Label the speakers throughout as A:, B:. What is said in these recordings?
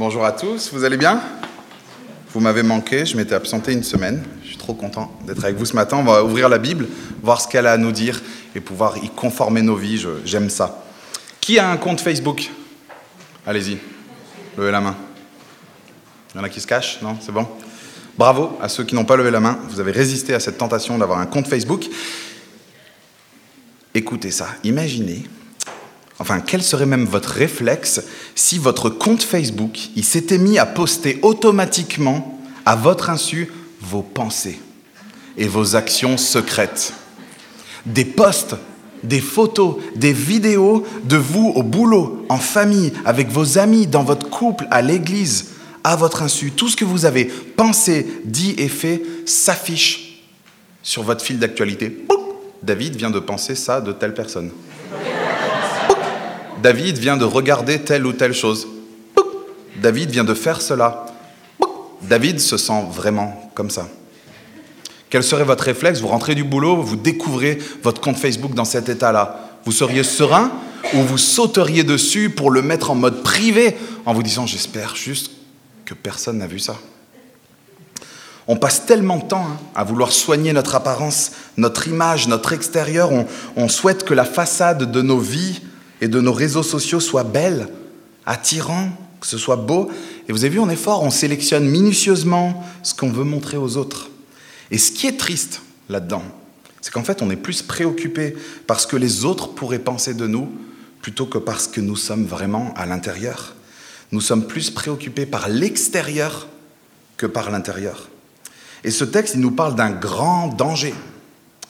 A: Bonjour à tous, vous allez bien? Vous m'avez manqué, je m'étais absenté une semaine. Je suis trop content d'être avec vous ce matin. On va ouvrir la Bible, voir ce qu'elle a à nous dire et pouvoir y conformer nos vies. J'aime ça. Qui a un compte Facebook? Allez-y, levez la main. Il y en a qui se cachent Non? C'est bon? Bravo à ceux qui n'ont pas levé la main. Vous avez résisté à cette tentation d'avoir un compte Facebook. Écoutez ça. Imaginez, enfin, quel serait même votre réflexe si votre compte Facebook, il s'était mis à poster automatiquement, à votre insu, vos pensées et vos actions secrètes? Des posts, des photos, des vidéos de vous au boulot, en famille, avec vos amis, dans votre couple, à l'église, à votre insu. Tout ce que vous avez pensé, dit et fait s'affiche sur votre fil d'actualité. David vient de penser ça de telle personne. David vient de regarder telle ou telle chose. David vient de faire cela. David se sent vraiment comme ça. Quel serait votre réflexe? Vous rentrez du boulot, vous découvrez votre compte Facebook dans cet état-là. Vous seriez serein ou vous sauteriez dessus pour le mettre en mode privé en vous disant j'espère juste que personne n'a vu ça. On passe tellement de temps hein, à vouloir soigner notre apparence, notre image, notre extérieur. On souhaite que la façade de nos vies et de nos réseaux sociaux soit belle, attirant, que ce soit beau. Et vous avez vu, on est fort, on sélectionne minutieusement ce qu'on veut montrer aux autres. Et ce qui est triste là-dedans, c'est qu'en fait, on est plus préoccupé par ce que les autres pourraient penser de nous plutôt que par ce que nous sommes vraiment à l'intérieur. Nous sommes plus préoccupés par l'extérieur que par l'intérieur. Et ce texte, il nous parle d'un grand danger.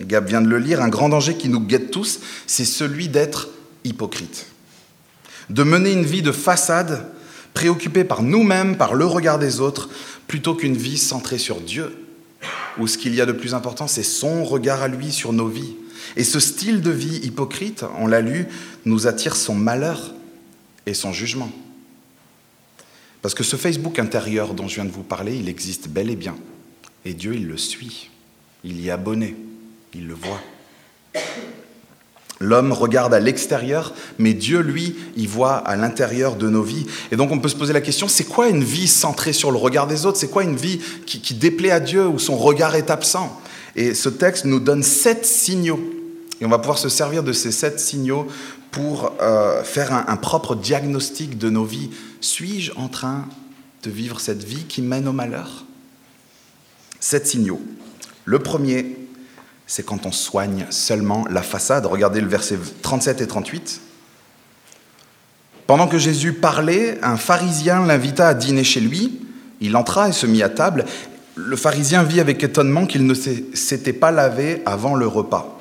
A: Gab vient de le lire, un grand danger qui nous guette tous, c'est celui d'être hypocrite. De mener une vie de façade, préoccupée par nous-mêmes, par le regard des autres, plutôt qu'une vie centrée sur Dieu, où ce qu'il y a de plus important, c'est son regard à lui sur nos vies. Et ce style de vie hypocrite, on l'a lu, nous attire son malheur et son jugement. Parce que ce Facebook intérieur dont je viens de vous parler, il existe bel et bien. Et Dieu, il le suit. Il y est abonné. Il le voit. L'homme regarde à l'extérieur, mais Dieu, lui, il voit à l'intérieur de nos vies. Et donc on peut se poser la question, c'est quoi une vie centrée sur le regard des autres? C'est quoi une vie qui, déplaît à Dieu, où son regard est absent? Et ce texte nous donne sept signaux. Et on va pouvoir se servir de ces sept signaux pour euh, faire un propre diagnostic de nos vies. Suis-je en train de vivre cette vie qui mène au malheur? Sept signaux. Le premier, c'est quand on soigne seulement la façade. Regardez le verset 37 et 38. Pendant que Jésus parlait, un pharisien l'invita à dîner chez lui. Il entra et se mit à table. Le pharisien vit avec étonnement qu'il ne s'était pas lavé avant le repas.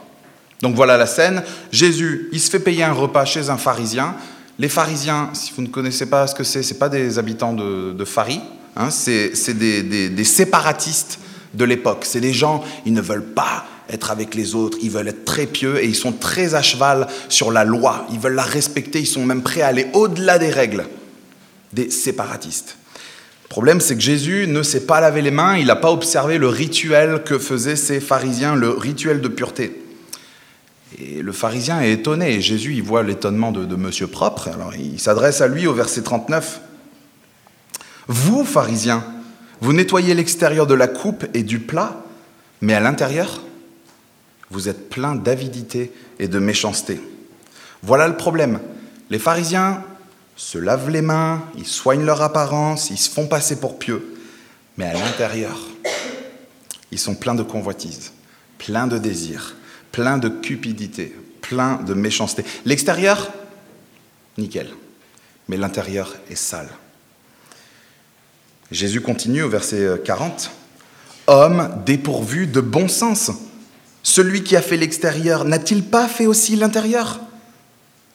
A: Donc voilà la scène. Jésus, il se fait payer un repas chez un pharisien. Les pharisiens, si vous ne connaissez pas ce que c'est, ce pas des habitants de, de hein, c'est des, des, des séparatistes de l'époque. C'est des gens, ils ne veulent pas être avec les autres, ils veulent être très pieux et ils sont très à cheval sur la loi, ils veulent la respecter, ils sont même prêts à aller au-delà des règles. Des séparatistes. Le problème, c'est que Jésus ne s'est pas lavé les mains, il n'a pas observé le rituel que faisaient ces pharisiens, le rituel de pureté. Et le pharisien est étonné, et Jésus, il voit l'étonnement de, de Monsieur Propre, alors il s'adresse à lui au verset 39. Vous, pharisiens, vous nettoyez l'extérieur de la coupe et du plat, mais à l'intérieur, vous êtes plein d'avidité et de méchanceté. Voilà le problème. Les pharisiens se lavent les mains, ils soignent leur apparence, ils se font passer pour pieux, mais à l'intérieur, ils sont pleins de convoitises, pleins de désirs, pleins de cupidité, pleins de méchanceté. L'extérieur, nickel, mais l'intérieur est sale. Jésus continue au verset 40. Homme dépourvu de bon sens, celui qui a fait l'extérieur n'a-t-il pas fait aussi l'intérieur?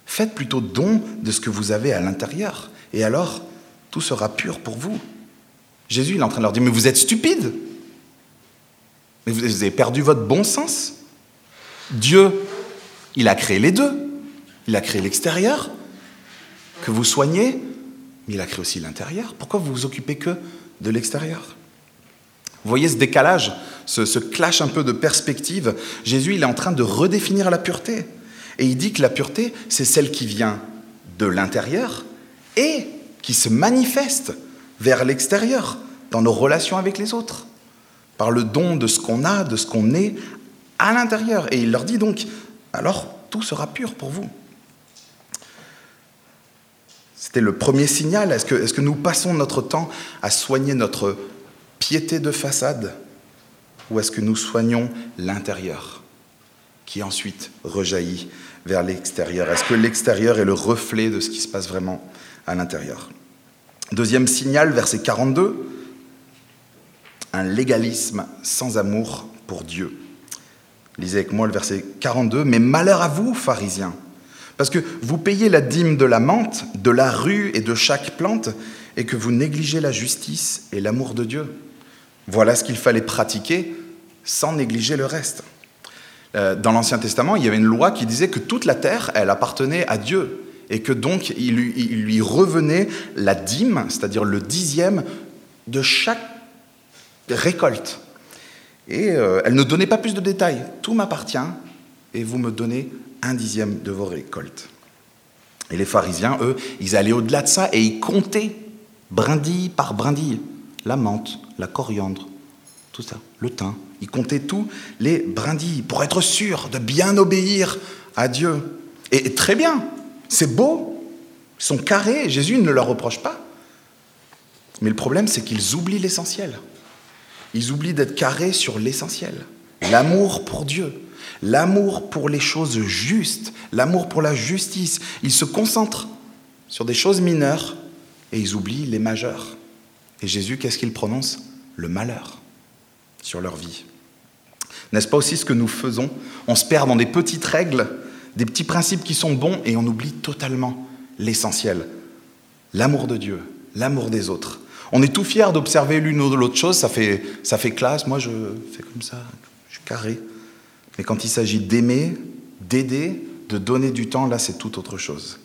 A: Faites plutôt don de ce que vous avez à l'intérieur, et alors tout sera pur pour vous. Jésus il est en train de leur dire, mais vous êtes stupides, mais vous avez perdu votre bon sens. Dieu, il a créé les deux. Il a créé l'extérieur, que vous soignez, mais il a créé aussi l'intérieur. Pourquoi vous vous occupez que de l'extérieur? Vous voyez ce décalage, ce, clash un peu de perspective Jésus, il est en train de redéfinir la pureté. Et il dit que la pureté, c'est celle qui vient de l'intérieur et qui se manifeste vers l'extérieur, dans nos relations avec les autres, par le don de ce qu'on a, de ce qu'on est à l'intérieur. Et il leur dit donc, alors tout sera pur pour vous. C'était le premier signal. Est-ce que, que nous passons notre temps à soigner notre piété de façade ou est-ce que nous soignons l'intérieur qui ensuite rejaillit vers l'extérieur? Est-ce que l'extérieur est le reflet de ce qui se passe vraiment à l'intérieur? Deuxième signal, verset 42, un légalisme sans amour pour Dieu. Lisez avec moi le verset 42, mais malheur à vous, pharisiens, parce que vous payez la dîme de la menthe, de la rue et de chaque plante, et que vous négligez la justice et l'amour de Dieu. Voilà ce qu'il fallait pratiquer sans négliger le reste. Euh, dans l'Ancien Testament, il y avait une loi qui disait que toute la terre, elle appartenait à Dieu, et que donc il lui, revenait la dîme, c'est-à-dire le dixième de chaque récolte. Et euh, elle ne donnait pas plus de détails. Tout m'appartient, et vous me donnez un dixième de vos récoltes. Et les pharisiens, eux, ils allaient au-delà de ça et ils comptaient, brindille par brindille, la menthe, la coriandre, tout ça, le thym. Ils comptaient tous les brindilles pour être sûrs de bien obéir à Dieu. Et très bien, c'est beau, ils sont carrés, Jésus ne leur reproche pas. Mais le problème, c'est qu'ils oublient l'essentiel. Ils oublient d'être carrés sur l'essentiel. L'amour pour Dieu, l'amour pour les choses justes, l'amour pour la justice. Ils se concentrent sur des choses mineures et ils oublient les majeures. Et Jésus, qu'est-ce qu'il prononce Le malheur sur leur vie. N'est-ce pas aussi ce que nous faisons On se perd dans des petites règles, des petits principes qui sont bons et on oublie totalement l'essentiel. L'amour de Dieu, l'amour des autres. On est tout fier d'observer l'une ou l'autre chose, ça fait, ça fait classe, moi je fais comme ça, je suis carré. Mais quand il s'agit d'aimer, d'aider, de donner du temps, là c'est tout autre chose.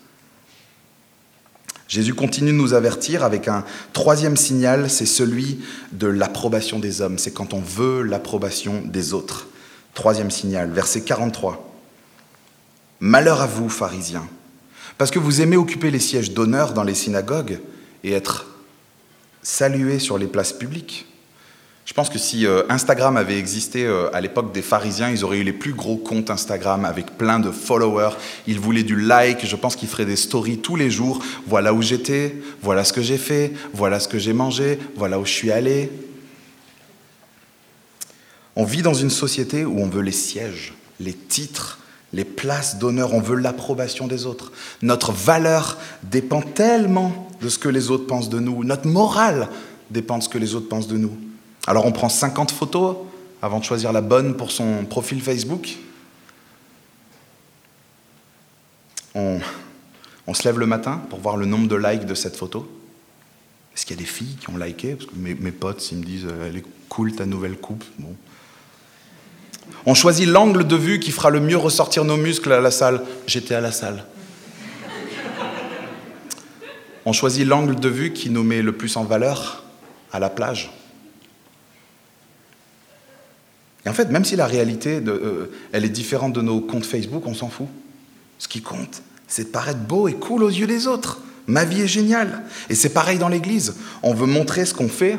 A: Jésus continue de nous avertir avec un troisième signal, c'est celui de l'approbation des hommes. C'est quand on veut l'approbation des autres. Troisième signal, verset 43. Malheur à vous, pharisiens, parce que vous aimez occuper les sièges d'honneur dans les synagogues et être salués sur les places publiques. Je pense que si euh, Instagram avait existé euh, à l'époque des pharisiens, ils auraient eu les plus gros comptes Instagram avec plein de followers. Ils voulaient du like. Je pense qu'ils feraient des stories tous les jours. Voilà où j'étais, voilà ce que j'ai fait, voilà ce que j'ai mangé, voilà où je suis allé. On vit dans une société où on veut les sièges, les titres, les places d'honneur, on veut l'approbation des autres. Notre valeur dépend tellement de ce que les autres pensent de nous. Notre morale dépend de ce que les autres pensent de nous. Alors on prend 50 photos avant de choisir la bonne pour son profil Facebook. On, se lève le matin pour voir le nombre de likes de cette photo. Est-ce qu'il y a des filles qui ont liké? Parce mes, potes, s'ils me disent euh, elle est cool ta nouvelle coupe. On choisit l'angle de vue qui fera le mieux ressortir nos muscles à la salle. J'étais à la salle. On choisit l'angle de vue qui nous met le plus en valeur à la plage. Et en fait, même si la réalité, euh, elle est différente de nos comptes Facebook, on s'en fout. Ce qui compte, c'est de paraître beau et cool aux yeux des autres. Ma vie est géniale. Et c'est pareil dans l'Église. On veut montrer ce qu'on fait.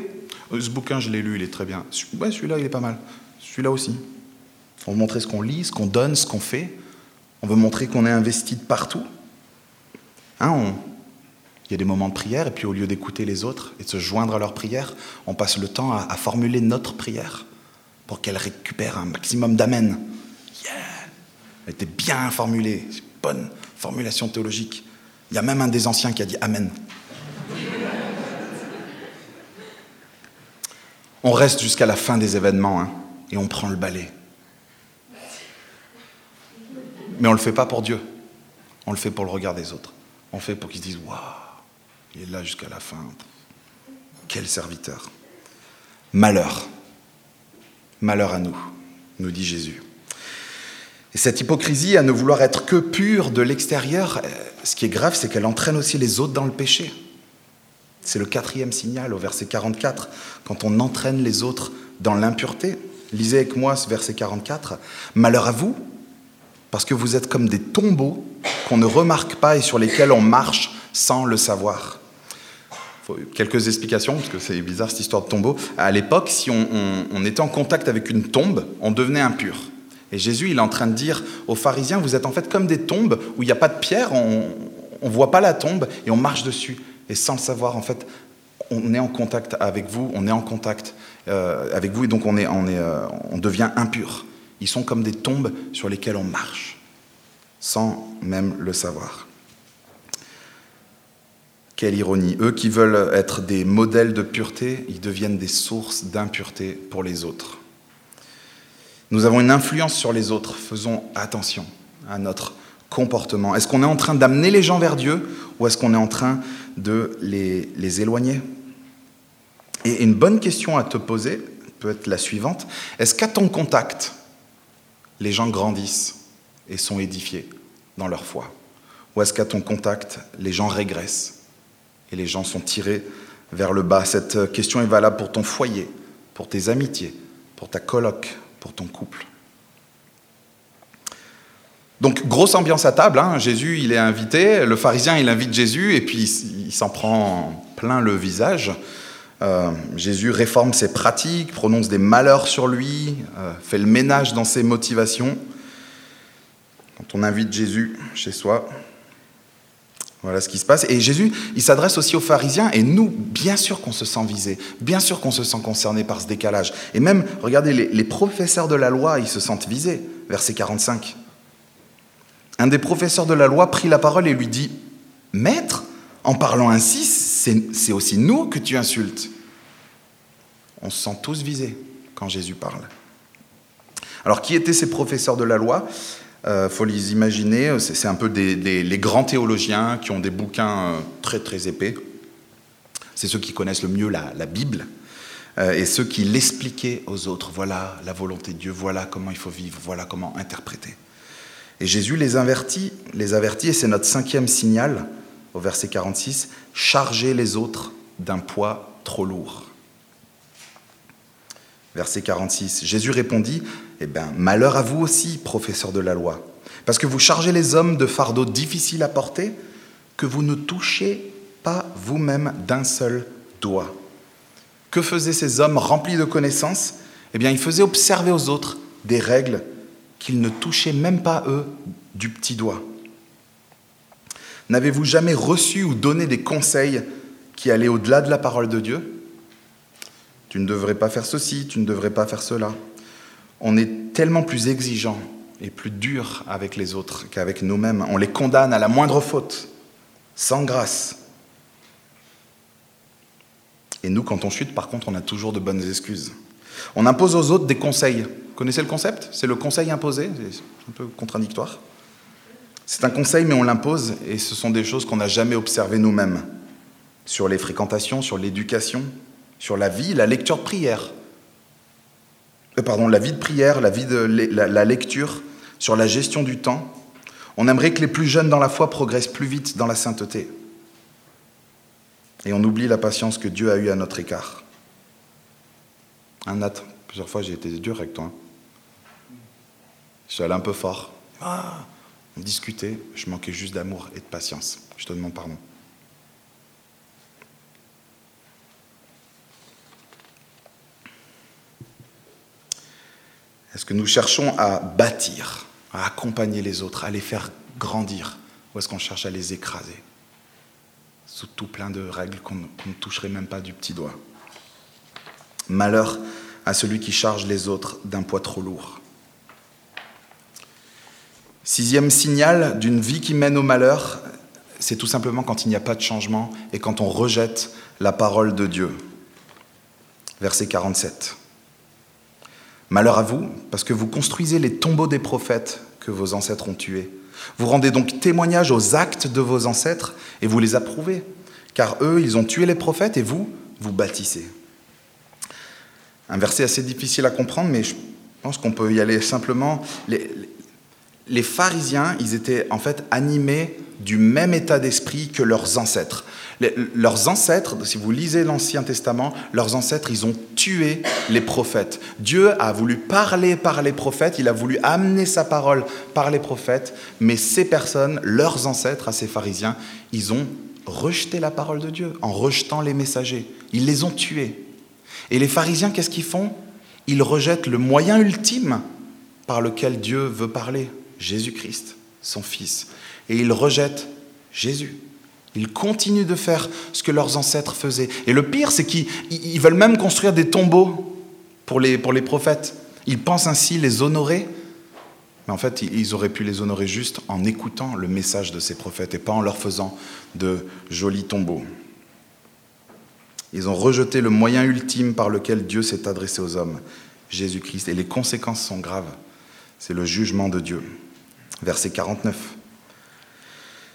A: Euh, ce bouquin, je l'ai lu, il est très bien. Ouais, celui-là, il est pas mal. Celui-là aussi. On veut montrer ce qu'on lit, ce qu'on donne, ce qu'on fait. On veut montrer qu'on est investi de partout. Hein, il y a des moments de prière, et puis au lieu d'écouter les autres et de se joindre à leur prière, on passe le temps à formuler notre prière pour qu'elle récupère un maximum d'amen. Yeah Elle était bien formulée, bonne formulation théologique. Il y a même un des anciens qui a dit Amen. On reste jusqu'à la fin des événements hein, et on prend le balai. Mais on ne le fait pas pour Dieu. On le fait pour le regard des autres. On le fait pour qu'ils se disent Waouh, il est là jusqu'à la fin. Quel serviteur. Malheur. Malheur à nous, nous dit Jésus. Et cette hypocrisie à ne vouloir être que pure de l'extérieur, euh, ce qui est grave, c'est qu'elle entraîne aussi les autres dans le péché. C'est le quatrième signal au verset 44, quand on entraîne les autres dans l'impureté. Lisez avec moi ce verset 44. Malheur à vous, parce que vous êtes comme des tombeaux qu'on ne remarque pas et sur lesquels on marche sans le savoir. Quelques explications, parce que c'est bizarre cette histoire de tombeau. À l'époque, si on, était en contact avec une tombe, on devenait impur. Et Jésus, il est en train de dire aux pharisiens, vous êtes en fait comme des tombes où il n'y a pas de pierre, on ne voit pas la tombe et on marche dessus. Et sans le savoir, en fait, on est en contact avec vous, on est en contact euh, avec vous, et donc on, est, euh, on devient impur. Ils sont comme des tombes sur lesquelles on marche, sans même le savoir. Quelle ironie. Eux qui veulent être des modèles de pureté, ils deviennent des sources d'impureté pour les autres. Nous avons une influence sur les autres. Faisons attention à notre comportement. Est-ce qu'on est en train d'amener les gens vers Dieu ou est-ce qu'on est en train de les, les éloigner? Et une bonne question à te poser peut être la suivante. Est-ce qu'à ton contact, les gens grandissent et sont édifiés dans leur foi? Ou est-ce qu'à ton contact, les gens régressent et les gens sont tirés vers le bas. Cette question est valable pour ton foyer, pour tes amitiés, pour ta coloc, pour ton couple. Donc, grosse ambiance à table. Hein. Jésus, il est invité. Le pharisien, il invite Jésus et puis il s'en prend plein le visage. Euh, Jésus réforme ses pratiques, prononce des malheurs sur lui, euh, fait le ménage dans ses motivations. Quand on invite Jésus chez soi, voilà ce qui se passe. Et Jésus, il s'adresse aussi aux pharisiens, et nous, bien sûr qu'on se sent visé, bien sûr qu'on se sent concerné par ce décalage. Et même, regardez, les, professeurs de la loi, ils se sentent visés. Verset 45. Un des professeurs de la loi prit la parole et lui dit, Maître, en parlant ainsi, c'est aussi nous que tu insultes. On se sent tous visés quand Jésus parle. Alors, qui étaient ces professeurs de la loi? Euh, faut les imaginer, c'est un peu les grands théologiens qui ont des bouquins euh, très très épais. C'est ceux qui connaissent le mieux la, Bible euh, et ceux qui l'expliquaient aux autres. Voilà la volonté de Dieu, voilà comment il faut vivre, voilà comment interpréter. Et Jésus les avertit, les avertit et c'est notre cinquième signal au verset 46, charger les autres d'un poids trop lourd. Verset 46, Jésus répondit, eh bien, malheur à vous aussi, professeurs de la loi, parce que vous chargez les hommes de fardeaux difficiles à porter, que vous ne touchez pas vous-même d'un seul doigt. Que faisaient ces hommes remplis de connaissances? Eh bien, ils faisaient observer aux autres des règles qu'ils ne touchaient même pas, eux, du petit doigt. N'avez-vous jamais reçu ou donné des conseils qui allaient au-delà de la parole de Dieu? Tu ne devrais pas faire ceci, tu ne devrais pas faire cela on est tellement plus exigeant et plus dur avec les autres qu'avec nous-mêmes. On les condamne à la moindre faute, sans grâce. Et nous, quand on chute, par contre, on a toujours de bonnes excuses. On impose aux autres des conseils. Vous connaissez le concept? C'est le conseil imposé, c'est un peu contradictoire. C'est un conseil, mais on l'impose, et ce sont des choses qu'on n'a jamais observées nous-mêmes. Sur les fréquentations, sur l'éducation, sur la vie, la lecture de prière. Euh, pardon, la vie de prière, la vie de la, lecture, sur la gestion du temps. On aimerait que les plus jeunes dans la foi progressent plus vite dans la sainteté. Et on oublie la patience que Dieu a eue à notre écart. Un Nat, plusieurs fois j'ai été dur avec toi. Hein. Je suis allé un peu fort. Ah, on discutait, je manquais juste d'amour et de patience. Je te demande pardon. Est-ce que nous cherchons à bâtir, à accompagner les autres, à les faire grandir Ou est-ce qu'on cherche à les écraser Sous tout plein de règles qu'on ne toucherait même pas du petit doigt? Malheur à celui qui charge les autres d'un poids trop lourd. Sixième signal d'une vie qui mène au malheur, c'est tout simplement quand il n'y a pas de changement et quand on rejette la parole de Dieu. Verset 47. Malheur à vous, parce que vous construisez les tombeaux des prophètes que vos ancêtres ont tués. Vous rendez donc témoignage aux actes de vos ancêtres et vous les approuvez, car eux, ils ont tué les prophètes et vous, vous bâtissez. Un verset assez difficile à comprendre, mais je pense qu'on peut y aller simplement. Les, les pharisiens, ils étaient en fait animés du même état d'esprit que leurs ancêtres leurs ancêtres, si vous lisez l'Ancien Testament, leurs ancêtres, ils ont tué les prophètes. Dieu a voulu parler par les prophètes, il a voulu amener sa parole par les prophètes, mais ces personnes, leurs ancêtres, à ces pharisiens, ils ont rejeté la parole de Dieu en rejetant les messagers. Ils les ont tués. Et les pharisiens, qu'est-ce qu'ils font? Ils rejettent le moyen ultime par lequel Dieu veut parler, Jésus-Christ, son Fils. Et ils rejettent Jésus. Ils continuent de faire ce que leurs ancêtres faisaient. Et le pire, c'est qu'ils veulent même construire des tombeaux pour les, prophètes. Ils pensent ainsi les honorer. Mais en fait, ils auraient pu les honorer juste en écoutant le message de ces prophètes et pas en leur faisant de jolis tombeaux. Ils ont rejeté le moyen ultime par lequel Dieu s'est adressé aux hommes, Jésus-Christ. Et les conséquences sont graves. C'est le jugement de Dieu. Verset 49.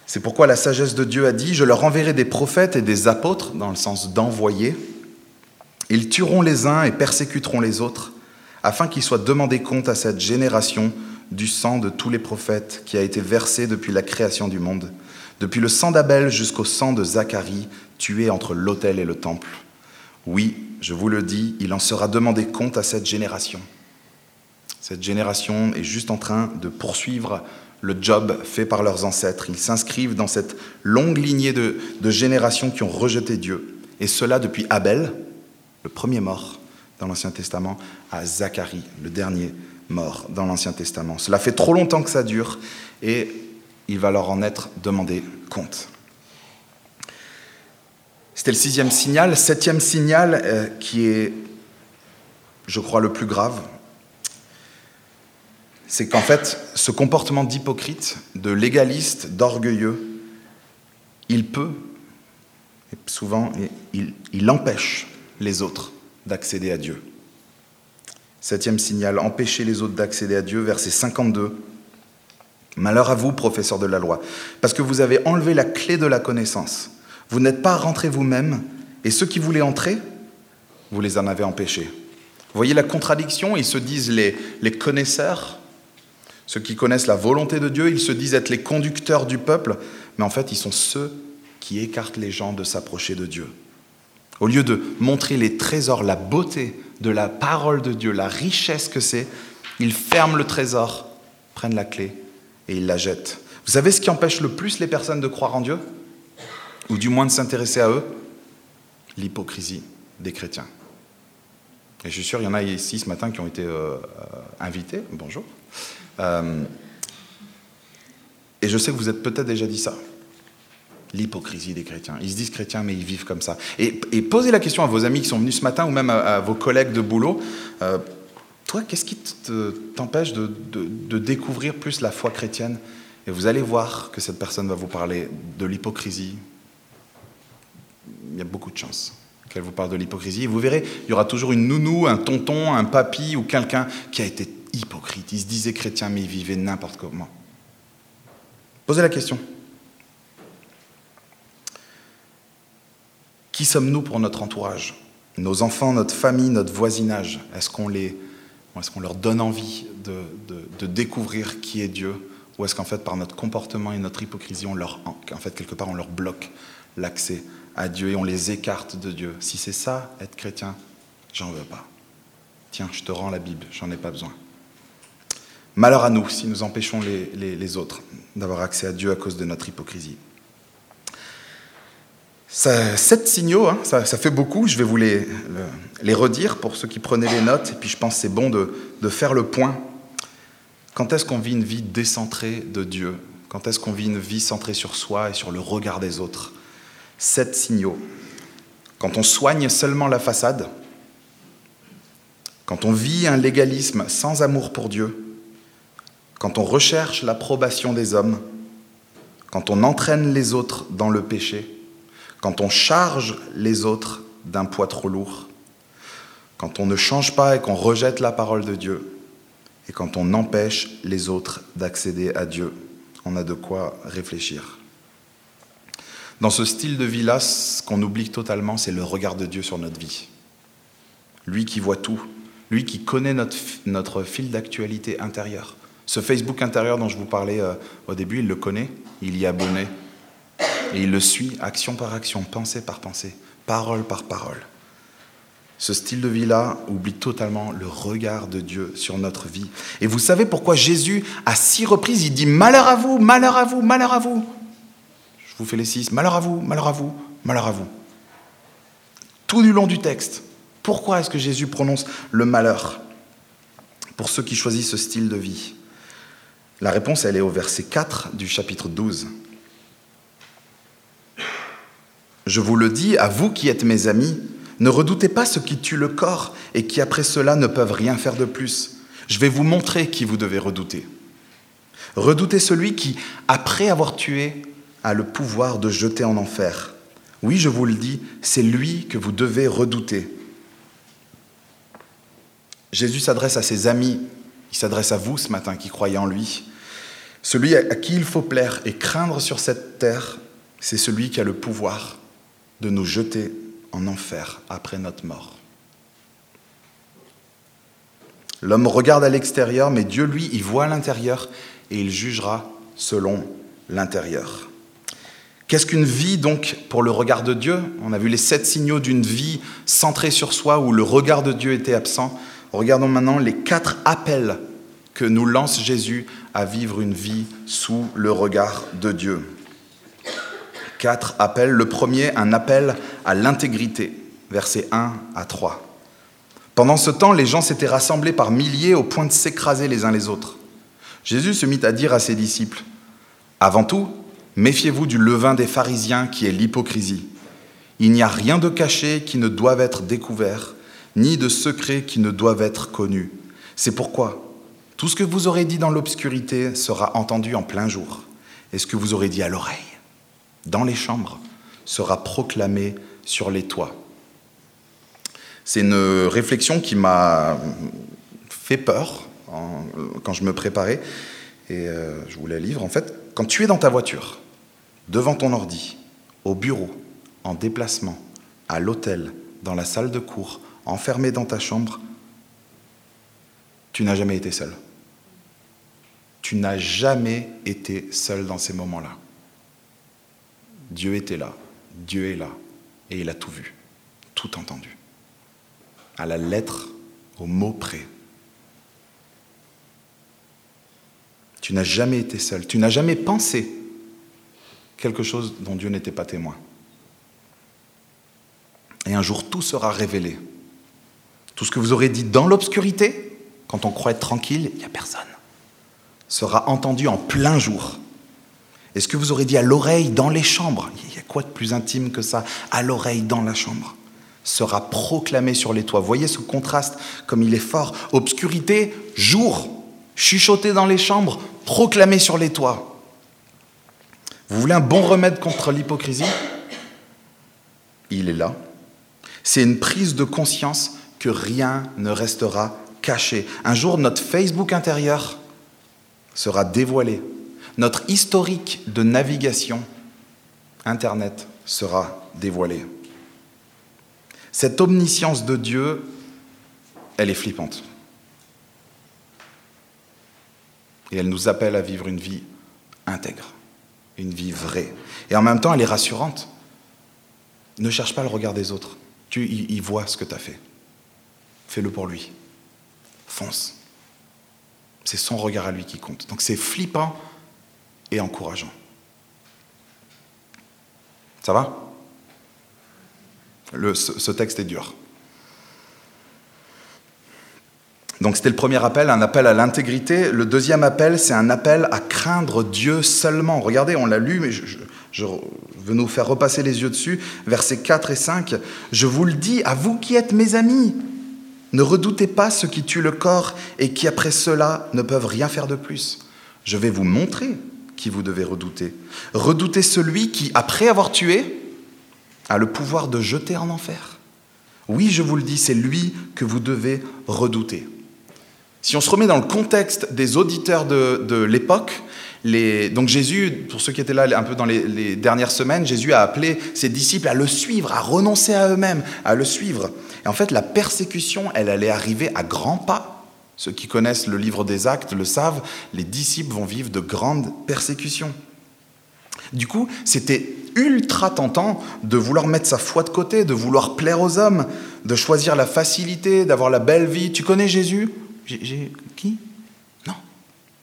A: C'est pourquoi la sagesse de Dieu a dit, je leur enverrai des prophètes et des apôtres, dans le sens d'envoyer. Ils tueront les uns et persécuteront les autres, afin qu'ils soient demandés compte à cette génération du sang de tous les prophètes qui a été versé depuis la création du monde, depuis le sang d'Abel jusqu'au sang de Zacharie, tué entre l'autel et le temple. Oui, je vous le dis, il en sera demandé compte à cette génération. Cette génération est juste en train de poursuivre le job fait par leurs ancêtres. Ils s'inscrivent dans cette longue lignée de, générations qui ont rejeté Dieu. Et cela depuis Abel, le premier mort dans l'Ancien Testament, à Zacharie, le dernier mort dans l'Ancien Testament. Cela fait trop longtemps que ça dure et il va leur en être demandé compte. C'était le sixième signal. Septième signal euh, qui est, je crois, le plus grave, c'est qu'en fait, ce comportement d'hypocrite, de légaliste, d'orgueilleux, il peut, et souvent, il, empêche les autres d'accéder à Dieu. Septième signal, empêcher les autres d'accéder à Dieu, verset 52. Malheur à vous, professeurs de la loi, parce que vous avez enlevé la clé de la connaissance. Vous n'êtes pas rentrés vous-même, et ceux qui voulaient entrer, vous les en avez empêchés. Voyez la contradiction Ils se disent les connaisseurs, ceux qui connaissent la volonté de Dieu, ils se disent être les conducteurs du peuple, mais en fait, ils sont ceux qui écartent les gens de s'approcher de Dieu. Au lieu de montrer les trésors, la beauté de la parole de Dieu, la richesse que c'est, ils ferment le trésor, prennent la clé et ils la jettent. Vous savez ce qui empêche le plus les personnes de croire en Dieu? Ou du moins de s'intéresser à eux? L'hypocrisie des chrétiens. Et je suis sûr, il y en a ici ce matin qui ont été euh, euh, invités. Bonjour. Euh, et je sais que vous êtes peut-être déjà dit ça. L'hypocrisie des chrétiens. Ils se disent chrétiens, mais ils vivent comme ça. Et, posez la question à vos amis qui sont venus ce matin ou même à, vos collègues de boulot. Euh, toi, qu'est-ce qui t'empêche de, de, découvrir plus la foi chrétienne? Et vous allez voir que cette personne va vous parler de l'hypocrisie. Il y a beaucoup de chances qu'elle vous parle de l'hypocrisie. Et vous verrez, il y aura toujours une nounou, un tonton, un papy ou quelqu'un qui a été hypocrite. Il se disait chrétien, mais il vivait n'importe comment. Posez la question. Qui sommes-nous pour notre entourage? Nos enfants, notre famille, notre voisinage? Est-ce qu'on les, est qu'on leur donne envie de, de, découvrir qui est Dieu? Ou est-ce qu'en fait, par notre comportement et notre hypocrisie, on leur, en fait, quelque part, on leur bloque l'accès à Dieu et on les écarte de Dieu? Si c'est ça, être chrétien, j'en veux pas. Tiens, je te rends la Bible, j'en ai pas besoin. Malheur à nous si nous empêchons les, autres d'avoir accès à Dieu à cause de notre hypocrisie. sept signaux, hein, ça, fait beaucoup, je vais vous les, redire pour ceux qui prenaient les notes, et puis je pense que c'est bon de faire le point. Quand est-ce qu'on vit une vie décentrée de Dieu? Quand est-ce qu'on vit une vie centrée sur soi et sur le regard des autres? Sept signaux. Quand on soigne seulement la façade, quand on vit un légalisme sans amour pour Dieu, quand on recherche l'approbation des hommes, quand on entraîne les autres dans le péché, quand on charge les autres d'un poids trop lourd, quand on ne change pas et qu'on rejette la parole de Dieu, et quand on empêche les autres d'accéder à Dieu, on a de quoi réfléchir. Dans ce style de vie-là, ce qu'on oublie totalement, c'est le regard de Dieu sur notre vie. Lui qui voit tout, lui qui connaît notre, fil d'actualité intérieure, ce Facebook intérieur dont je vous parlais euh, au début, il le connaît, il y est abonné. Et il le suit action par action, pensée par pensée, parole par parole. Ce style de vie-là oublie totalement le regard de Dieu sur notre vie. Et vous savez pourquoi Jésus, à six reprises, il dit Malheur à vous, malheur à vous, malheur à vous. Je vous fais les six. Malheur à vous, malheur à vous, malheur à vous. Tout du long du texte. Pourquoi est-ce que Jésus prononce le malheur? Pour ceux qui choisissent ce style de vie La réponse, elle est au verset 4 du chapitre 12. Je vous le dis, à vous qui êtes mes amis, ne redoutez pas ceux qui tuent le corps et qui après cela ne peuvent rien faire de plus. Je vais vous montrer qui vous devez redouter. Redoutez celui qui, après avoir tué, a le pouvoir de jeter en enfer. Oui, je vous le dis, c'est lui que vous devez redouter. Jésus s'adresse à ses amis, s'adresse à vous ce matin qui croyez en lui. Celui à qui il faut plaire et craindre sur cette terre, c'est celui qui a le pouvoir de nous jeter en enfer après notre mort. L'homme regarde à l'extérieur, mais Dieu, lui, il voit l'intérieur et il jugera selon l'intérieur. Qu'est-ce qu'une vie donc pour le regard de Dieu? On a vu les sept signaux d'une vie centrée sur soi où le regard de Dieu était absent. Regardons maintenant les quatre appels que nous lance Jésus à vivre une vie sous le regard de Dieu. Quatre appels. Le premier, un appel à l'intégrité, versets 1 à 3. Pendant ce temps, les gens s'étaient rassemblés par milliers au point de s'écraser les uns les autres. Jésus se mit à dire à ses disciples, Avant tout, méfiez-vous du levain des pharisiens qui est l'hypocrisie. Il n'y a rien de caché qui ne doive être découvert, ni de secret qui ne doivent être connus. C'est pourquoi tout ce que vous aurez dit dans l'obscurité sera entendu en plein jour, et ce que vous aurez dit à l'oreille, dans les chambres, sera proclamé sur les toits. C'est une réflexion qui m'a fait peur quand je me préparais, et euh, je voulais lire. En fait, quand tu es dans ta voiture, devant ton ordi, au bureau, en déplacement, à l'hôtel, dans la salle de cours, enfermé dans ta chambre, tu n'as jamais été seul. Tu n'as jamais été seul dans ces moments-là. Dieu était là, Dieu est là, et il a tout vu, tout entendu à la lettre, au mot près. Tu n'as jamais été seul, tu n'as jamais pensé quelque chose dont Dieu n'était pas témoin. Et un jour, tout sera révélé. Tout ce que vous aurez dit dans l'obscurité, quand on croit être tranquille, il n'y a personne, sera entendu en plein jour. Et ce que vous aurez dit à l'oreille dans les chambres, il y a quoi de plus intime que ça? À l'oreille dans la chambre sera proclamé sur les toits. Voyez ce contraste comme il est fort. Obscurité, jour, chuchoté dans les chambres, proclamé sur les toits. Vous voulez un bon remède contre l'hypocrisie? Il est là. C'est une prise de conscience rien ne restera caché. Un jour, notre Facebook intérieur sera dévoilé. Notre historique de navigation Internet sera dévoilé. Cette omniscience de Dieu, elle est flippante. Et elle nous appelle à vivre une vie intègre, une vie vraie. Et en même temps, elle est rassurante. Ne cherche pas le regard des autres. Dieu, il, voit ce que tu as fait. Fais-le pour lui. Fonce. C'est son regard à lui qui compte. Donc c'est flippant et encourageant. Ça va? Ce, texte est dur. Donc c'était le premier appel, un appel à l'intégrité. Le deuxième appel, c'est un appel à craindre Dieu seulement. Regardez, on l'a lu, mais je, je, veux nous faire repasser les yeux dessus. Versets 4 et 5. Je vous le dis, à vous qui êtes mes amis, ne redoutez pas ceux qui tuent le corps et qui après cela ne peuvent rien faire de plus. Je vais vous montrer qui vous devez redouter. Redoutez celui qui, après avoir tué, a le pouvoir de jeter en enfer. Oui, je vous le dis, c'est lui que vous devez redouter. Si on se remet dans le contexte des auditeurs de, l'époque, donc Jésus, pour ceux qui étaient là un peu dans les, dernières semaines, Jésus a appelé ses disciples à le suivre, à renoncer à eux-mêmes, à le suivre. Et en fait, la persécution, elle allait arriver à grands pas. Ceux qui connaissent le livre des actes le savent, les disciples vont vivre de grandes persécutions. Du coup, c'était ultra tentant de vouloir mettre sa foi de côté, de vouloir plaire aux hommes, de choisir la facilité, d'avoir la belle vie. Tu connais Jésus? Qui? Non,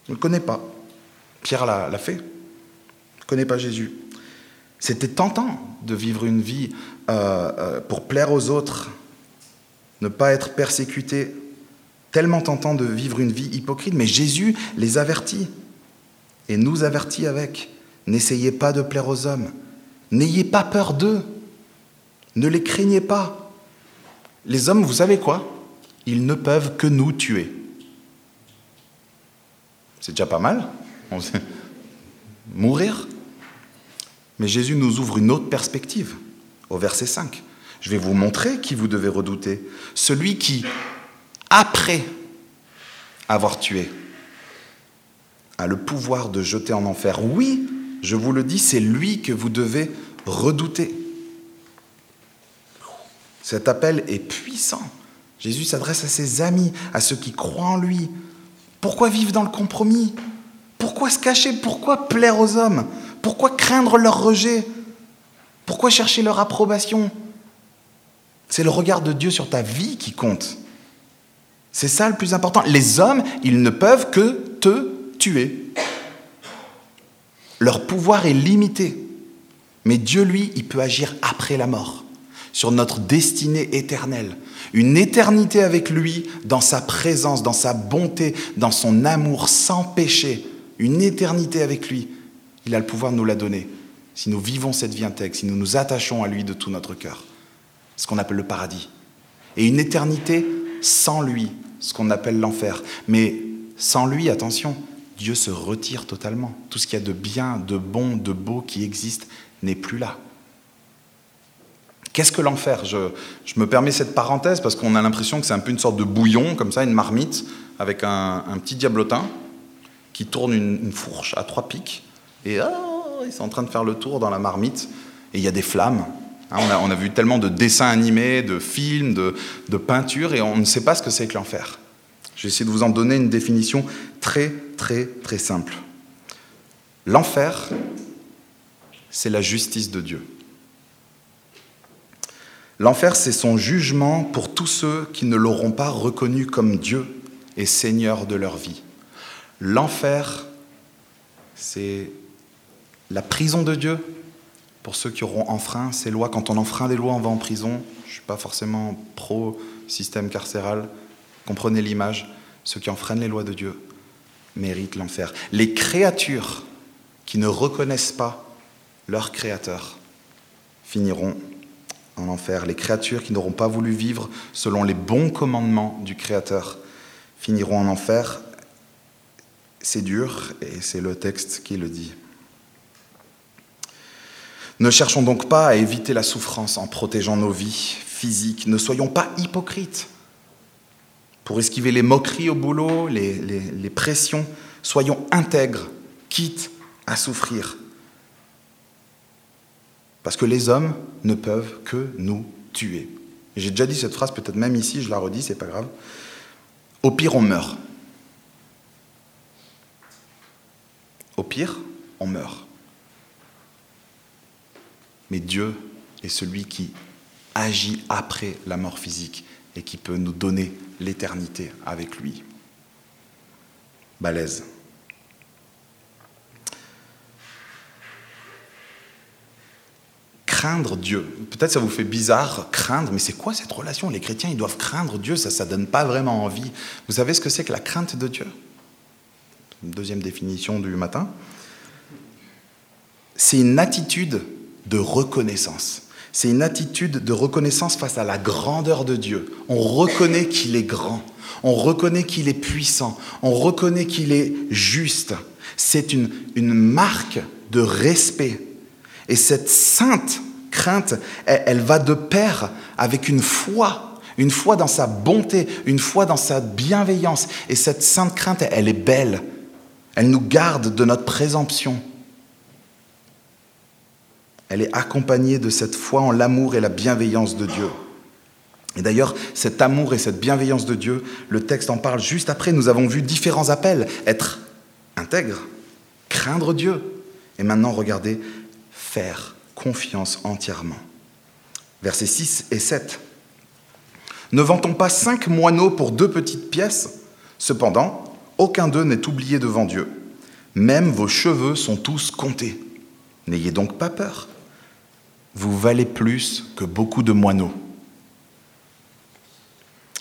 A: je ne le connais pas. Pierre l'a fait. Je ne connais pas Jésus. C'était tentant de vivre une vie euh, euh, pour plaire aux autres, ne pas être persécuté, tellement tentant de vivre une vie hypocrite, mais Jésus les avertit et nous avertit avec. N'essayez pas de plaire aux hommes, n'ayez pas peur d'eux, ne les craignez pas. Les hommes, vous savez quoi? Ils ne peuvent que nous tuer. C'est déjà pas mal. Mourir. Mais Jésus nous ouvre une autre perspective au verset 5. Je vais vous montrer qui vous devez redouter. Celui qui, après avoir tué, a le pouvoir de jeter en enfer. Oui, je vous le dis, c'est lui que vous devez redouter. Cet appel est puissant. Jésus s'adresse à ses amis, à ceux qui croient en lui. Pourquoi vivre dans le compromis? Pourquoi se cacher? Pourquoi plaire aux hommes? Pourquoi craindre leur rejet? Pourquoi chercher leur approbation? C'est le regard de Dieu sur ta vie qui compte. C'est ça le plus important. Les hommes, ils ne peuvent que te tuer. Leur pouvoir est limité. Mais Dieu, lui, il peut agir après la mort, sur notre destinée éternelle. Une éternité avec lui, dans sa présence, dans sa bonté, dans son amour sans péché. Une éternité avec lui. Il a le pouvoir de nous la donner. Si nous vivons cette vie intègre, si nous nous attachons à lui de tout notre cœur. Ce qu'on appelle le paradis. Et une éternité sans lui, ce qu'on appelle l'enfer. Mais sans lui, attention, Dieu se retire totalement. Tout ce qu'il y a de bien, de bon, de beau qui existe n'est plus là. Qu'est-ce que l'enfer? Je, me permets cette parenthèse parce qu'on a l'impression que c'est un peu une sorte de bouillon, comme ça, une marmite, avec un, petit diablotin qui tourne une, fourche à trois pics. Et oh, ils sont en train de faire le tour dans la marmite. Et il y a des flammes. Hein, on, a, vu tellement de dessins animés, de films, de, de peintures, et on ne sait pas ce que c'est que l'enfer. Je vais essayer de vous en donner une définition très, très, très simple. L'enfer, c'est la justice de Dieu. L'enfer, c'est son jugement pour tous ceux qui ne l'auront pas reconnu comme Dieu et Seigneur de leur vie. L'enfer, c'est la prison de Dieu pour ceux qui auront enfreint ces lois. Quand on enfreint des lois, on va en prison. Je ne suis pas forcément pro-système carcéral. Comprenez l'image. Ceux qui enfreignent les lois de Dieu méritent l'enfer. Les créatures qui ne reconnaissent pas leur Créateur finiront en enfer. Les créatures qui n'auront pas voulu vivre selon les bons commandements du Créateur finiront en enfer. C'est dur et c'est le texte qui le dit. Ne cherchons donc pas à éviter la souffrance en protégeant nos vies physiques. Ne soyons pas hypocrites pour esquiver les moqueries au boulot, les, pressions. Soyons intègres, quitte à souffrir. Parce que les hommes ne peuvent que nous tuer. J'ai déjà dit cette phrase, peut-être même ici, je la redis, c'est pas grave. Au pire, on meurt. Au pire, on meurt. Mais Dieu est celui qui agit après la mort physique et qui peut nous donner l'éternité avec lui. Balèze. Craindre Dieu. Peut-être ça vous fait bizarre, craindre, mais c'est quoi cette relation? Les chrétiens, ils doivent craindre Dieu, ça ne donne pas vraiment envie. Vous savez ce que c'est que la crainte de Dieu? Deuxième définition du matin. C'est une attitude de reconnaissance. C'est une attitude de reconnaissance face à la grandeur de Dieu. On reconnaît qu'il est grand, on reconnaît qu'il est puissant, on reconnaît qu'il est juste. C'est une, une marque de respect. Et cette sainte crainte, elle, va de pair avec une foi, une foi dans sa bonté, une foi dans sa bienveillance. Et cette sainte crainte, elle est belle. Elle nous garde de notre présomption. Elle est accompagnée de cette foi en l'amour et la bienveillance de Dieu. Et d'ailleurs, cet amour et cette bienveillance de Dieu, le texte en parle juste après. Nous avons vu différents appels. Être intègre, craindre Dieu. Et maintenant, regardez, faire confiance entièrement. Versets 6 et 7. Ne vantons pas cinq moineaux pour deux petites pièces Cependant, aucun d'eux n'est oublié devant Dieu. Même vos cheveux sont tous comptés. N'ayez donc pas peur. Vous valez plus que beaucoup de moineaux.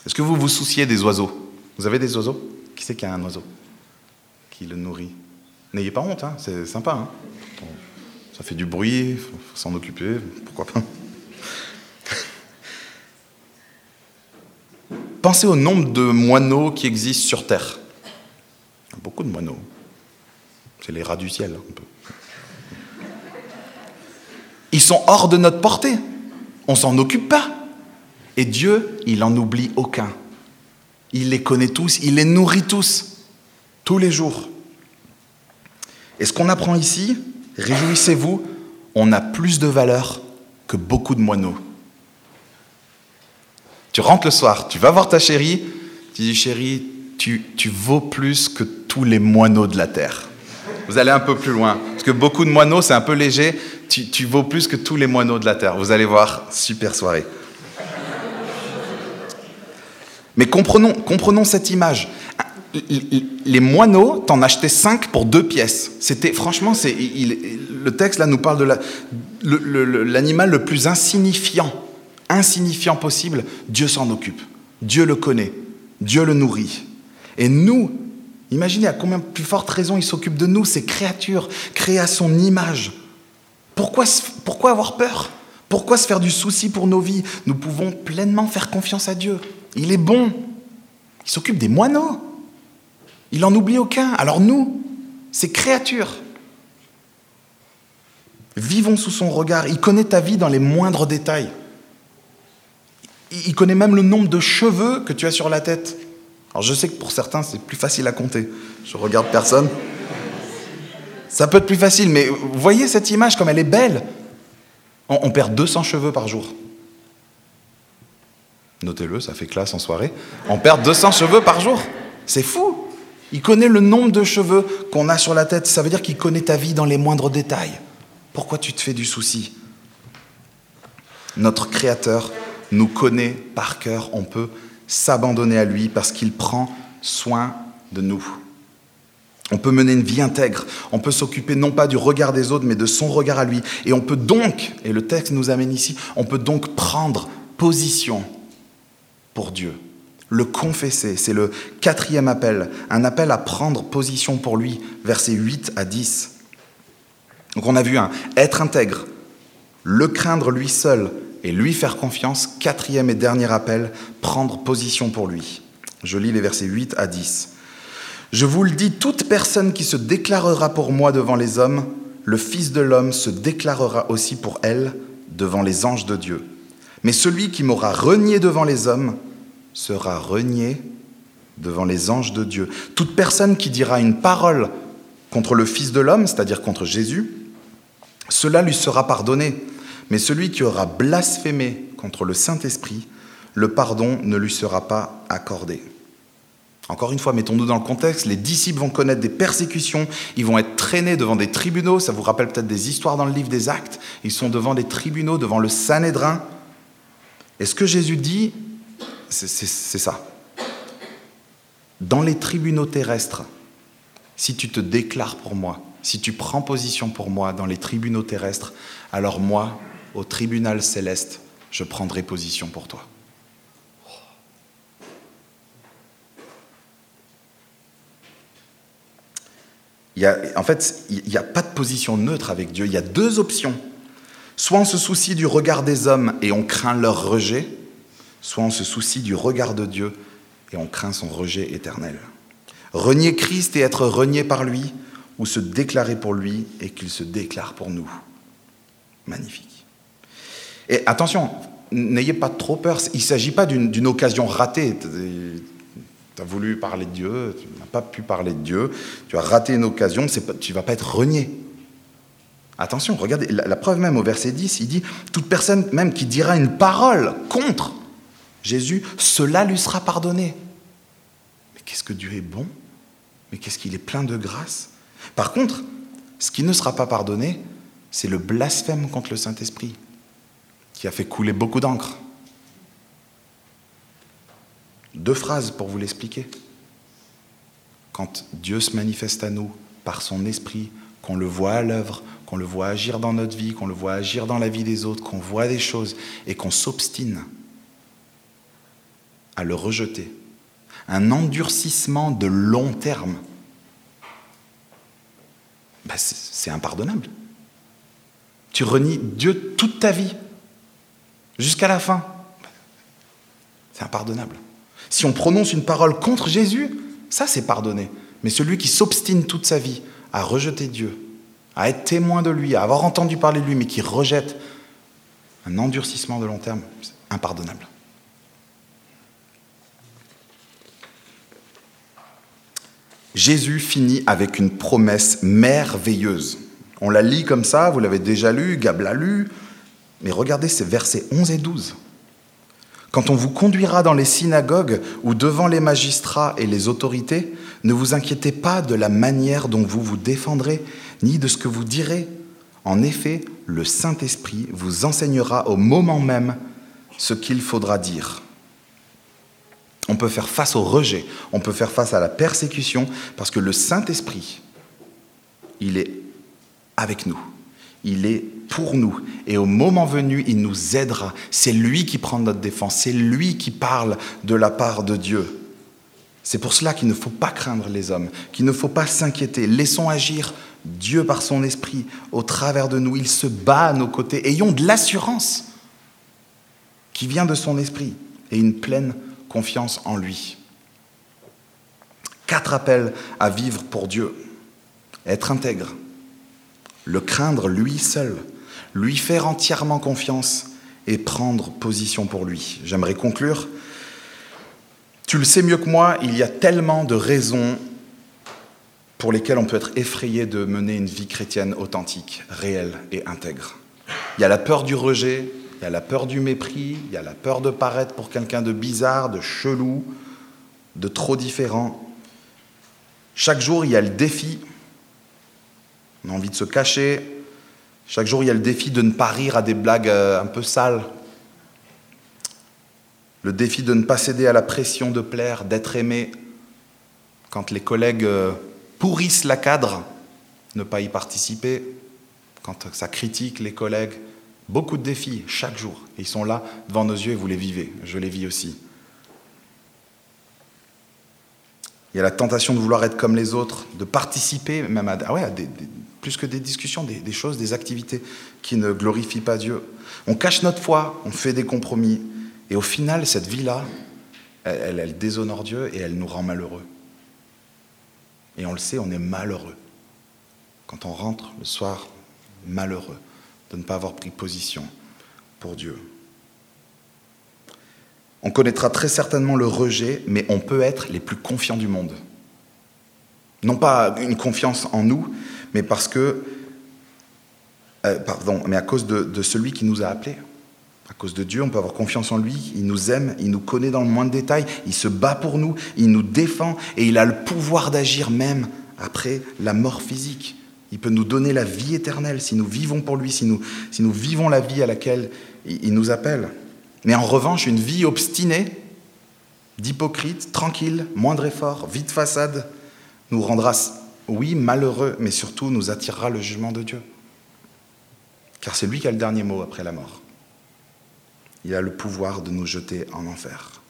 A: Est-ce que vous vous souciez des oiseaux? Vous avez des oiseaux? Qui c'est qui a un oiseau Qui le nourrit? N'ayez pas honte, hein, c'est sympa. Hein. ça fait du bruit, il faut s'en occuper, pourquoi pas Pensez au nombre de moineaux qui existent sur Terre. Beaucoup de moineaux. C'est les rats du ciel. Un peu. Sont hors de notre portée. On s'en occupe pas. Et Dieu, il n'en oublie aucun. Il les connaît tous, il les nourrit tous, tous les jours. Et ce qu'on apprend ici, réjouissez-vous, on a plus de valeur que beaucoup de moineaux. Tu rentres le soir, tu vas voir ta chérie, tu dis chérie, tu vaux plus que tous les moineaux de la terre. Vous allez un peu plus loin, parce que beaucoup de moineaux, c'est un peu léger, tu, vaux plus que tous les moineaux de la terre. Vous allez voir, super soirée. Mais comprenons, comprenons cette image. Les moineaux, t'en achetais 5 pour deux pièces. C'était, franchement, c'est, le texte là nous parle de l'animal le, le plus insignifiant, insignifiant possible. Dieu s'en occupe. Dieu le connaît. Dieu le nourrit. Et nous, imaginez à combien plus forte raison il s'occupe de nous, ces créatures créées à son image. Pourquoi, avoir peur? Pourquoi se faire du souci pour nos vies? Nous pouvons pleinement faire confiance à Dieu. Il est bon. Il s'occupe des moineaux. Il n'en oublie aucun. Alors nous, ces créatures, vivons sous son regard. Il connaît ta vie dans les moindres détails. Il connaît même le nombre de cheveux que tu as sur la tête. Alors je sais que pour certains, c'est plus facile à compter. Je regarde personne. Ça peut être plus facile, mais voyez cette image comme elle est belle. On, perd 200 cheveux par jour. Notez-le, ça fait classe en soirée. On perd 200 cheveux par jour. C'est fou. Il connaît le nombre de cheveux qu'on a sur la tête. Ça veut dire qu'il connaît ta vie dans les moindres détails. Pourquoi tu te fais du souci? Notre Créateur nous connaît par cœur. On peut s'abandonner à lui parce qu'il prend soin de nous. On peut mener une vie intègre, on peut s'occuper non pas du regard des autres, mais de son regard à lui. Et on peut donc, et le texte nous amène ici, on peut donc prendre position pour Dieu. Le confesser, c'est le quatrième appel, un appel à prendre position pour lui, versets 8 à 10. Donc on a vu un être intègre, le craindre lui seul et lui faire confiance, quatrième et dernier appel, prendre position pour lui. Je lis les versets 8 à 10. Je vous le dis, toute personne qui se déclarera pour moi devant les hommes, le Fils de l'homme se déclarera aussi pour elle devant les anges de Dieu. Mais celui qui m'aura renié devant les hommes sera renié devant les anges de Dieu. Toute personne qui dira une parole contre le Fils de l'homme, c'est-à-dire contre Jésus, cela lui sera pardonné. Mais celui qui aura blasphémé contre le Saint-Esprit, le pardon ne lui sera pas accordé. Encore une fois, mettons-nous dans le contexte, les disciples vont connaître des persécutions, ils vont être traînés devant des tribunaux, ça vous rappelle peut-être des histoires dans le livre des actes, ils sont devant des tribunaux, devant le Sanhédrin, et ce que Jésus dit, c'est ça. Dans les tribunaux terrestres, si tu te déclares pour moi, si tu prends position pour moi dans les tribunaux terrestres, alors moi, au tribunal céleste, je prendrai position pour toi. En fait, il n'y a pas de position neutre avec Dieu. Il y a deux options. Soit on se soucie du regard des hommes et on craint leur rejet, soit on se soucie du regard de Dieu et on craint son rejet éternel. Renier Christ et être renié par lui, ou se déclarer pour lui et qu'il se déclare pour nous. Magnifique. Et attention, n'ayez pas trop peur, il ne s'agit pas d'une occasion ratée. Tu as voulu parler de Dieu, tu n'as pas pu parler de Dieu, tu as raté une occasion, tu ne vas pas être renié. Attention, regardez, la, preuve même au verset 10, il dit, toute personne même qui dira une parole contre Jésus, cela lui sera pardonné. Mais qu'est-ce que Dieu est bon? Mais qu'est-ce qu'il est plein de grâce? Par contre, ce qui ne sera pas pardonné, c'est le blasphème contre le Saint-Esprit, qui a fait couler beaucoup d'encre. Deux phrases pour vous l'expliquer. Quand Dieu se manifeste à nous par son esprit qu'on le voit à l'œuvre, qu'on le voit agir dans notre vie, qu'on le voit agir dans la vie des autres, qu'on voit des choses et qu'on s'obstine à le rejeter. Un endurcissement de long terme, ben, c'est impardonnable. Tu renies Dieu toute ta vie, jusqu'à la fin. C'est impardonnable. Si on prononce une parole contre Jésus, ça c'est pardonné. Mais celui qui s'obstine toute sa vie à rejeter Dieu, à être témoin de lui, à avoir entendu parler de lui, mais qui rejette un endurcissement de long terme, c'est impardonnable. Jésus finit avec une promesse merveilleuse. On la lit comme ça, vous l'avez déjà lu, Gab l'a lu, mais regardez ces versets 11 et 12. Quand on vous conduira dans les synagogues ou devant les magistrats et les autorités, ne vous inquiétez pas de la manière dont vous vous défendrez, ni de ce que vous direz. En effet, le Saint-Esprit vous enseignera au moment même ce qu'il faudra dire. On peut faire face au rejet, on peut faire face à la persécution, parce que le Saint-Esprit, il est avec nous. Il est pour nous. Et au moment venu, il nous aidera. C'est lui qui prend notre défense. C'est lui qui parle de la part de Dieu. C'est pour cela qu'il ne faut pas craindre les hommes, qu'il ne faut pas s'inquiéter. Laissons agir Dieu par son esprit au travers de nous. Il se bat à nos côtés. Ayons de l'assurance qui vient de son esprit et une pleine confiance en lui. Quatre appels à vivre pour Dieu. Être intègre, le craindre lui seul, lui faire entièrement confiance et prendre position pour lui. J'aimerais conclure. Tu le sais mieux que moi, il y a tellement de raisons pour lesquelles on peut être effrayé de mener une vie chrétienne authentique, réelle et intègre. Il y a la peur du rejet, il y a la peur du mépris, il y a la peur de paraître pour quelqu'un de bizarre, de chelou, de trop différent. Chaque jour, il y a le défi on a envie de se cacher. Chaque jour, il y a le défi de ne pas rire à des blagues euh, un peu sales. Le défi de ne pas céder à la pression de plaire, d'être aimé. Quand les collègues euh, pourrissent la cadre, ne pas y participer. Quand ça critique les collègues. Beaucoup de défis chaque jour. ils sont là devant nos yeux et vous les vivez. Je les vis aussi. Il y a la tentation de vouloir être comme les autres, de participer même à, ah des, plus que des discussions, des, choses, des activités qui ne glorifient pas Dieu. On cache notre foi, on fait des compromis, et au final, cette vie-là, elle, déshonore Dieu et elle nous rend malheureux. Et on le sait, on est malheureux. Quand on rentre le soir, malheureux de ne pas avoir pris position pour Dieu. On connaîtra très certainement le rejet, mais on peut être les plus confiants du monde. Non pas une confiance en nous, mais parce que, euh, pardon, mais à cause de, celui qui nous a appelés. À cause de Dieu, on peut avoir confiance en lui, il nous aime, il nous connaît dans le moindre détail, il se bat pour nous, il nous défend et il a le pouvoir d'agir même après la mort physique. Il peut nous donner la vie éternelle si nous vivons pour lui, si nous, si nous vivons la vie à laquelle il nous appelle. Mais en revanche, une vie obstinée, d'hypocrite, tranquille, moindre effort, vide façade, nous rendra oui, malheureux, mais surtout nous attirera le jugement de Dieu. Car c'est lui qui a le dernier mot après la mort. Il a le pouvoir de nous jeter en enfer.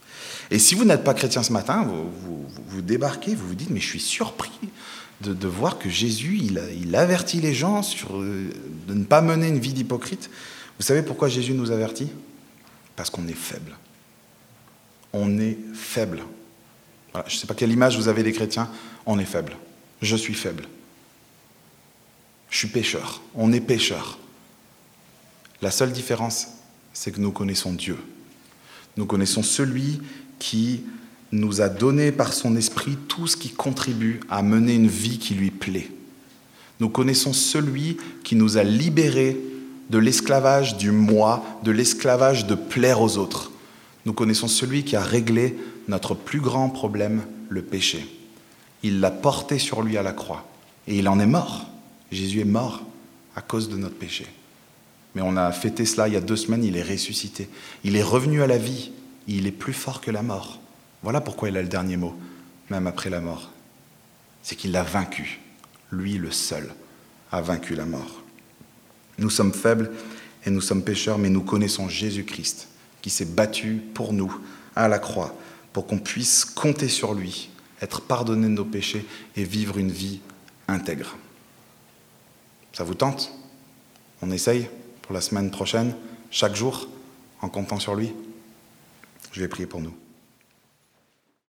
A: Et si vous n'êtes pas chrétien ce matin, vous, débarquez, vous vous dites, mais je suis surpris de, voir que Jésus, il, avertit les gens euh, de ne pas mener une vie d'hypocrite. Vous savez pourquoi Jésus nous avertit? Parce qu'on est faible. On est faible. je ne sais pas quelle image vous avez des chrétiens, on est faible je suis faible. Je suis pécheur. On est pécheur. La seule différence, c'est que nous connaissons Dieu. Nous connaissons celui qui nous a donné par son esprit tout ce qui contribue à mener une vie qui lui plaît. Nous connaissons celui qui nous a libérés de l'esclavage du moi, de l'esclavage de plaire aux autres. Nous connaissons celui qui a réglé notre plus grand problème, le péché il l'a porté sur lui à la croix. Et il en est mort. Jésus est mort à cause de notre péché. Mais on a fêté cela il y a deux semaines, il est ressuscité. Il est revenu à la vie. Il est plus fort que la mort. Voilà pourquoi il a le dernier mot, même après la mort. C'est qu'il l'a vaincu, lui le seul, a vaincu la mort. Nous sommes faibles et nous sommes pécheurs, mais nous connaissons Jésus-Christ qui s'est battu pour nous à la croix, pour qu'on puisse compter sur lui, être pardonné de nos péchés et vivre une vie intègre. Ça vous tente? On essaye pour la semaine prochaine, chaque jour, en comptant sur lui? Je vais prier pour nous.